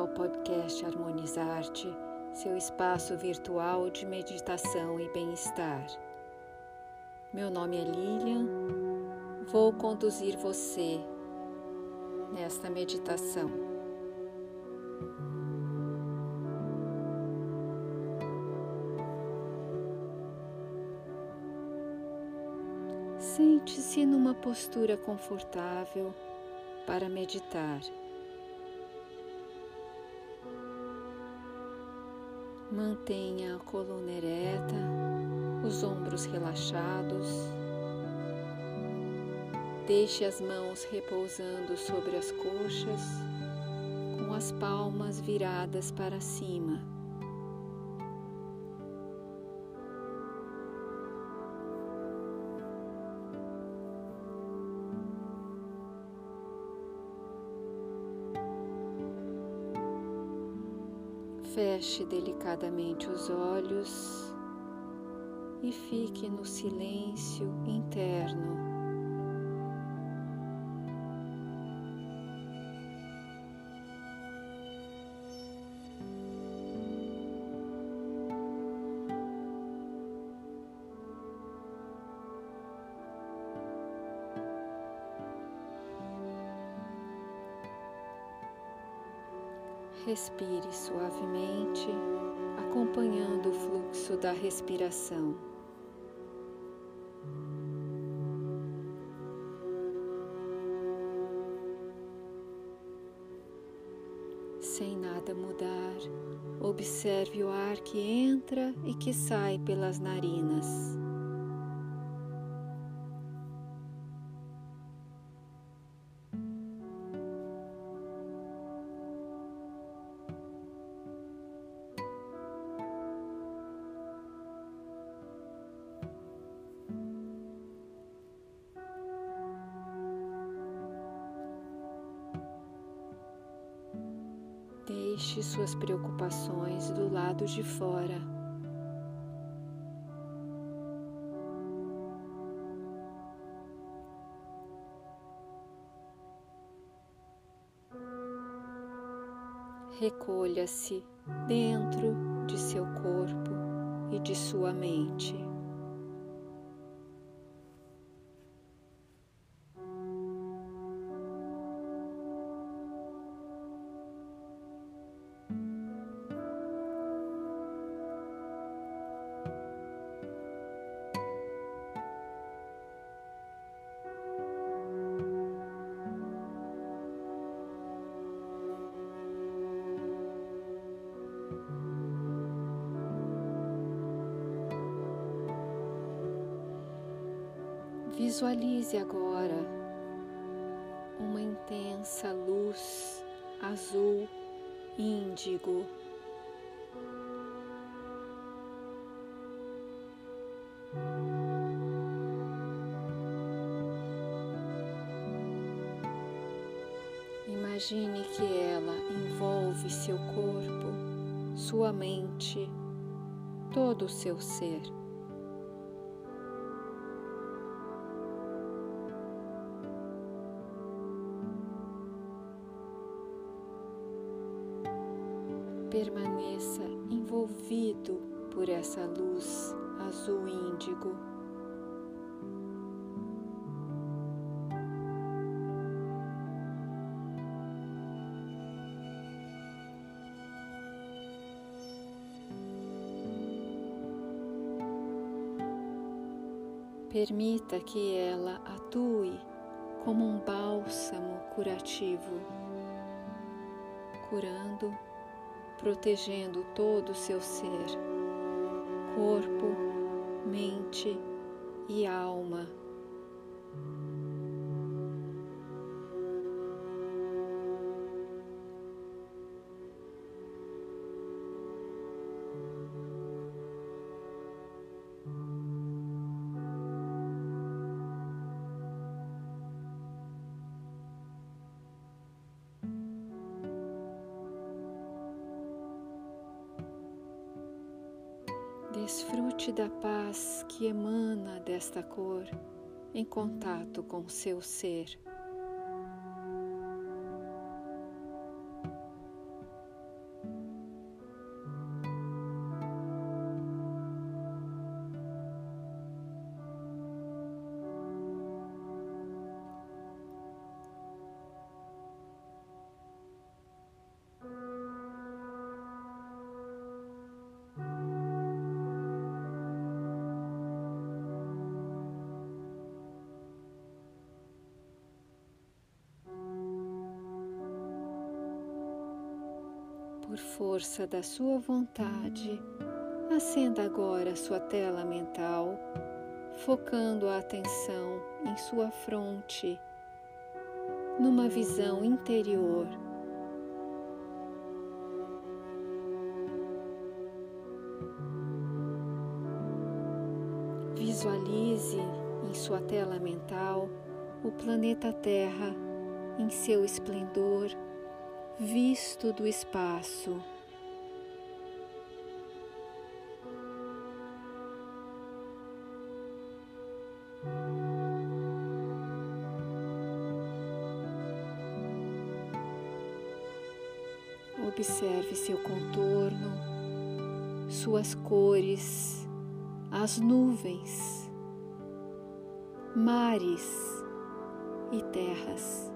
ao podcast Harmonizarte, seu espaço virtual de meditação e bem-estar. Meu nome é Lilian, vou conduzir você nesta meditação. Sente-se numa postura confortável para meditar. Mantenha a coluna ereta, os ombros relaxados. Deixe as mãos repousando sobre as coxas, com as palmas viradas para cima. Feche delicadamente os olhos e fique no silêncio interno. Respire suavemente, acompanhando o fluxo da respiração. Sem nada mudar, observe o ar que entra e que sai pelas narinas. Deixe suas preocupações do lado de fora. Recolha-se dentro de seu corpo e de sua mente. Visualize agora uma intensa luz azul índigo. Imagine que ela envolve seu corpo, sua mente, todo o seu ser. Permaneça envolvido por essa luz azul índigo. Permita que ela atue como um bálsamo curativo, curando protegendo todo o seu ser, corpo, mente e alma. Desfrute da paz que emana desta cor em contato com seu ser. Por força da sua vontade, acenda agora sua tela mental, focando a atenção em sua fronte, numa visão interior. Visualize em sua tela mental o planeta Terra em seu esplendor, visto do espaço. Observe seu contorno, suas cores, as nuvens, mares e terras.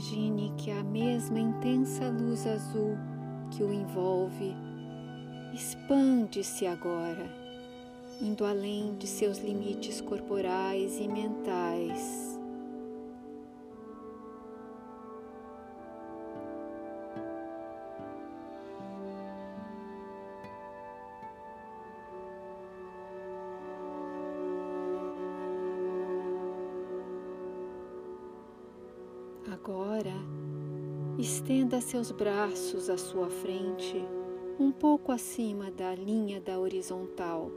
Imagine que a mesma intensa luz azul que o envolve expande-se agora indo além de seus limites corporais e mentais. Agora, estenda seus braços à sua frente, um pouco acima da linha da horizontal.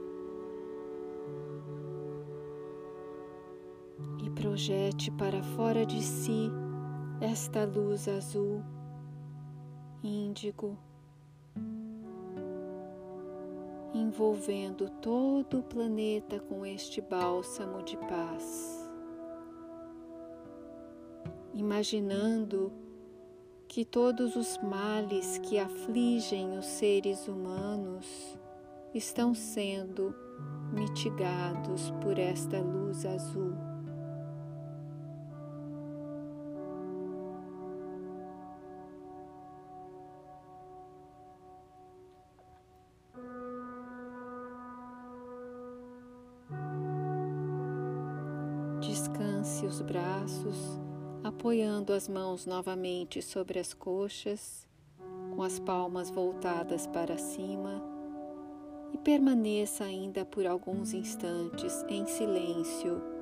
projete para fora de si esta luz azul, índigo, envolvendo todo o planeta com este bálsamo de paz. Imaginando que todos os males que afligem os seres humanos estão sendo mitigados por esta luz azul. Descanse os braços, apoiando as mãos novamente sobre as coxas, com as palmas voltadas para cima, e permaneça ainda por alguns instantes em silêncio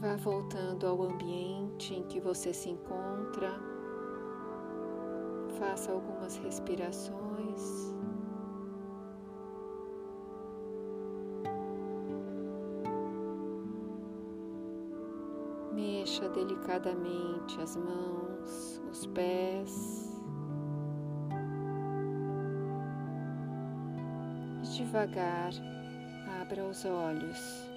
Vá voltando ao ambiente em que você se encontra. Faça algumas respirações. Mexa delicadamente as mãos, os pés. E devagar abra os olhos.